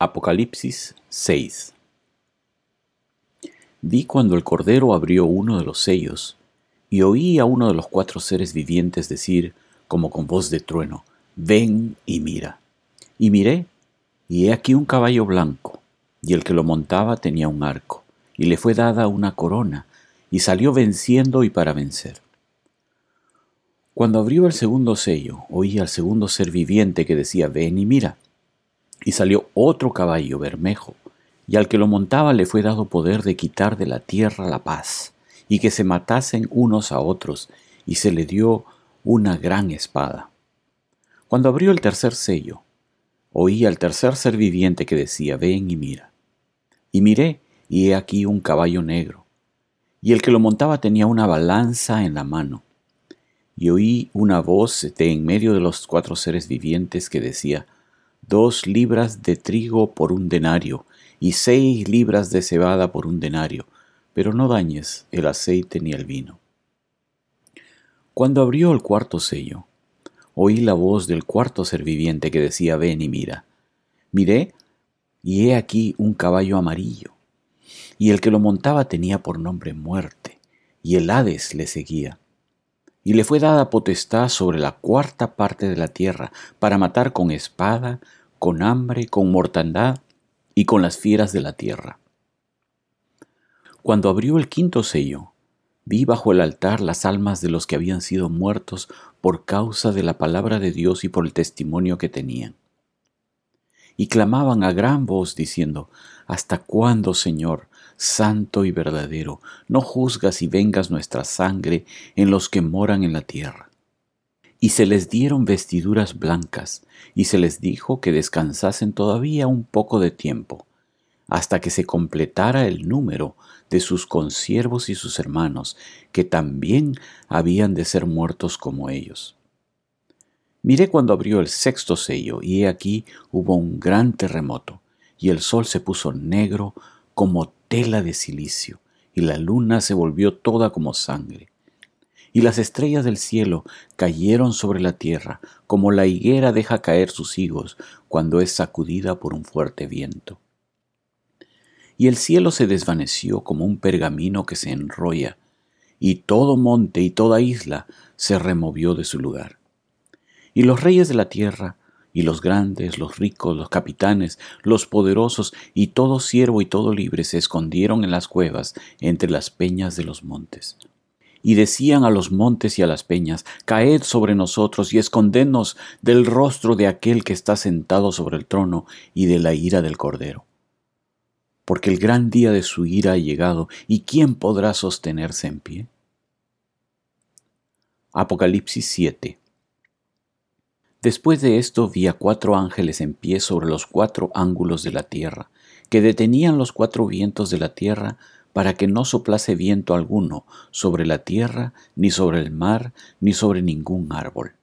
Apocalipsis 6 Vi cuando el Cordero abrió uno de los sellos, y oí a uno de los cuatro seres vivientes decir, como con voz de trueno, Ven y mira. Y miré, y he aquí un caballo blanco, y el que lo montaba tenía un arco, y le fue dada una corona, y salió venciendo y para vencer. Cuando abrió el segundo sello, oí al segundo ser viviente que decía, Ven y mira y salió otro caballo bermejo, y al que lo montaba le fue dado poder de quitar de la tierra la paz, y que se matasen unos a otros, y se le dio una gran espada. Cuando abrió el tercer sello, oí al tercer ser viviente que decía, ven y mira. Y miré, y he aquí un caballo negro, y el que lo montaba tenía una balanza en la mano. Y oí una voz de en medio de los cuatro seres vivientes que decía, dos libras de trigo por un denario y seis libras de cebada por un denario, pero no dañes el aceite ni el vino. Cuando abrió el cuarto sello, oí la voz del cuarto ser viviente que decía, ven y mira. Miré, y he aquí un caballo amarillo, y el que lo montaba tenía por nombre muerte, y el Hades le seguía y le fue dada potestad sobre la cuarta parte de la tierra para matar con espada, con hambre, con mortandad y con las fieras de la tierra. Cuando abrió el quinto sello, vi bajo el altar las almas de los que habían sido muertos por causa de la palabra de Dios y por el testimonio que tenían. Y clamaban a gran voz diciendo, ¿Hasta cuándo, Señor, santo y verdadero, no juzgas y vengas nuestra sangre en los que moran en la tierra. Y se les dieron vestiduras blancas, y se les dijo que descansasen todavía un poco de tiempo, hasta que se completara el número de sus consiervos y sus hermanos, que también habían de ser muertos como ellos. Miré cuando abrió el sexto sello, y he aquí hubo un gran terremoto, y el sol se puso negro como tela de silicio, y la luna se volvió toda como sangre. Y las estrellas del cielo cayeron sobre la tierra, como la higuera deja caer sus higos cuando es sacudida por un fuerte viento. Y el cielo se desvaneció como un pergamino que se enrolla, y todo monte y toda isla se removió de su lugar. Y los reyes de la tierra y los grandes, los ricos, los capitanes, los poderosos y todo siervo y todo libre se escondieron en las cuevas entre las peñas de los montes. Y decían a los montes y a las peñas, Caed sobre nosotros y escondednos del rostro de aquel que está sentado sobre el trono y de la ira del Cordero. Porque el gran día de su ira ha llegado, ¿y quién podrá sostenerse en pie? Apocalipsis 7 Después de esto vi a cuatro ángeles en pie sobre los cuatro ángulos de la tierra, que detenían los cuatro vientos de la tierra para que no soplase viento alguno sobre la tierra, ni sobre el mar, ni sobre ningún árbol.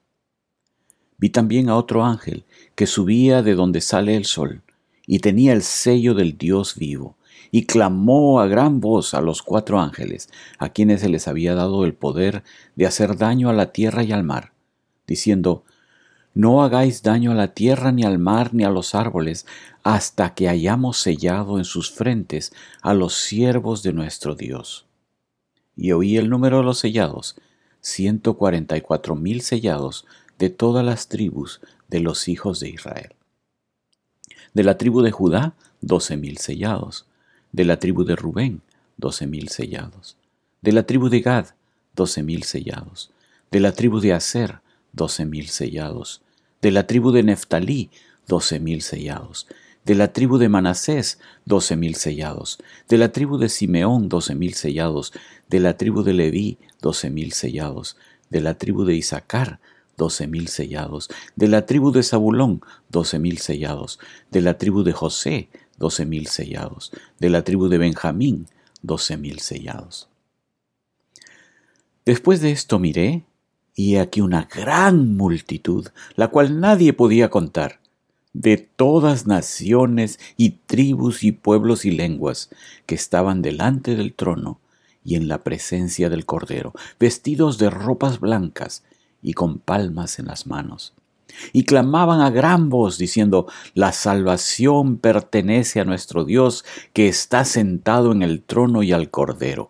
Vi también a otro ángel que subía de donde sale el sol, y tenía el sello del Dios vivo, y clamó a gran voz a los cuatro ángeles, a quienes se les había dado el poder de hacer daño a la tierra y al mar, diciendo, no hagáis daño a la tierra, ni al mar, ni a los árboles, hasta que hayamos sellado en sus frentes a los siervos de nuestro Dios. Y oí el número de los sellados, ciento cuarenta y cuatro mil sellados de todas las tribus de los hijos de Israel. De la tribu de Judá, doce mil sellados. De la tribu de Rubén, doce mil sellados. De la tribu de Gad, doce mil sellados. De la tribu de Aser, doce mil sellados de la tribu de Neftalí, doce mil sellados, de la tribu de Manasés, doce mil sellados, de la tribu de Simeón, doce mil sellados, de la tribu de Leví, doce mil sellados, de la tribu de Isaacar, doce mil sellados, de la tribu de Zabulón, doce mil sellados, de la tribu de José, doce mil sellados, de la tribu de Benjamín, doce mil sellados. Después de esto miré, y aquí una gran multitud, la cual nadie podía contar, de todas naciones y tribus y pueblos y lenguas, que estaban delante del trono y en la presencia del Cordero, vestidos de ropas blancas y con palmas en las manos. y clamaban a gran voz diciendo, la salvación pertenece a nuestro Dios que está sentado en el trono y al Cordero.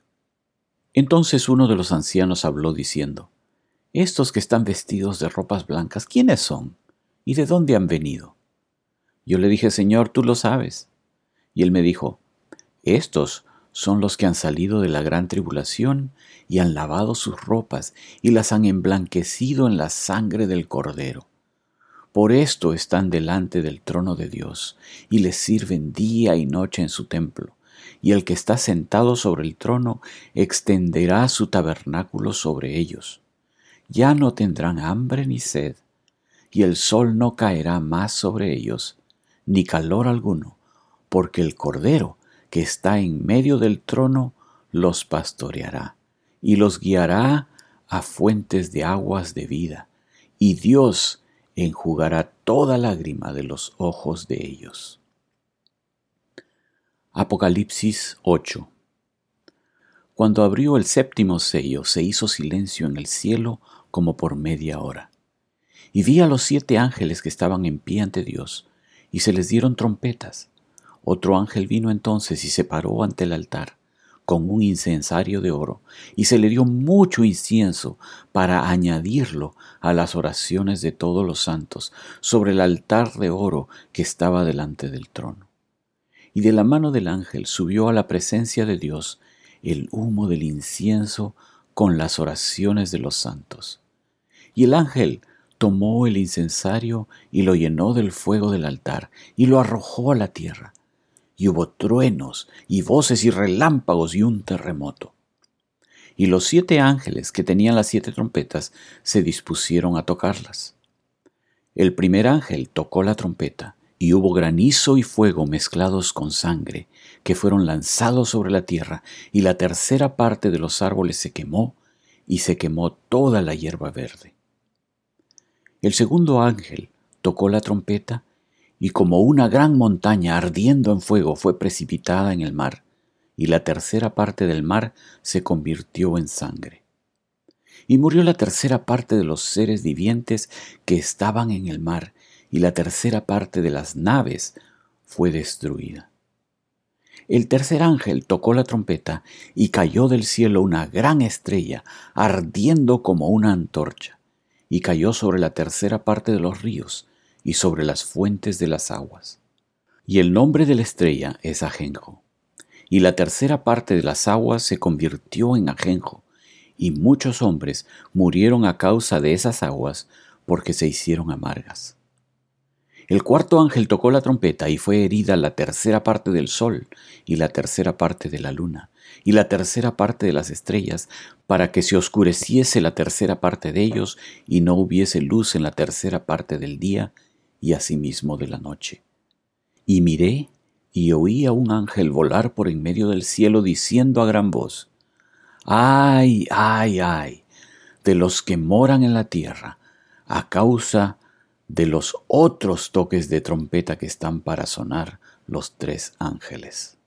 Entonces uno de los ancianos habló diciendo, Estos que están vestidos de ropas blancas, ¿quiénes son? ¿Y de dónde han venido? Yo le dije, Señor, tú lo sabes. Y él me dijo, Estos son los que han salido de la gran tribulación y han lavado sus ropas y las han emblanquecido en la sangre del Cordero. Por esto están delante del trono de Dios y les sirven día y noche en su templo. Y el que está sentado sobre el trono extenderá su tabernáculo sobre ellos. Ya no tendrán hambre ni sed, y el sol no caerá más sobre ellos, ni calor alguno, porque el Cordero que está en medio del trono los pastoreará y los guiará a fuentes de aguas de vida, y Dios enjugará toda lágrima de los ojos de ellos. Apocalipsis 8 Cuando abrió el séptimo sello, se hizo silencio en el cielo como por media hora. Y vi a los siete ángeles que estaban en pie ante Dios, y se les dieron trompetas otro ángel vino entonces y se paró ante el altar con un incensario de oro, y se le dio mucho incienso para añadirlo a las oraciones de todos los santos sobre el altar de oro que estaba delante del trono. Y de la mano del ángel subió a la presencia de Dios el humo del incienso con las oraciones de los santos. Y el ángel tomó el incensario y lo llenó del fuego del altar y lo arrojó a la tierra y hubo truenos y voces y relámpagos y un terremoto. Y los siete ángeles que tenían las siete trompetas se dispusieron a tocarlas. El primer ángel tocó la trompeta, y hubo granizo y fuego mezclados con sangre, que fueron lanzados sobre la tierra, y la tercera parte de los árboles se quemó, y se quemó toda la hierba verde. El segundo ángel tocó la trompeta, y como una gran montaña ardiendo en fuego fue precipitada en el mar, y la tercera parte del mar se convirtió en sangre. Y murió la tercera parte de los seres vivientes que estaban en el mar, y la tercera parte de las naves fue destruida. El tercer ángel tocó la trompeta y cayó del cielo una gran estrella, ardiendo como una antorcha, y cayó sobre la tercera parte de los ríos, y sobre las fuentes de las aguas. Y el nombre de la estrella es ajenjo. Y la tercera parte de las aguas se convirtió en ajenjo, y muchos hombres murieron a causa de esas aguas porque se hicieron amargas. El cuarto ángel tocó la trompeta y fue herida la tercera parte del sol y la tercera parte de la luna y la tercera parte de las estrellas, para que se oscureciese la tercera parte de ellos y no hubiese luz en la tercera parte del día y asimismo de la noche. Y miré y oí a un ángel volar por en medio del cielo diciendo a gran voz, Ay, ay, ay, de los que moran en la tierra, a causa de los otros toques de trompeta que están para sonar los tres ángeles.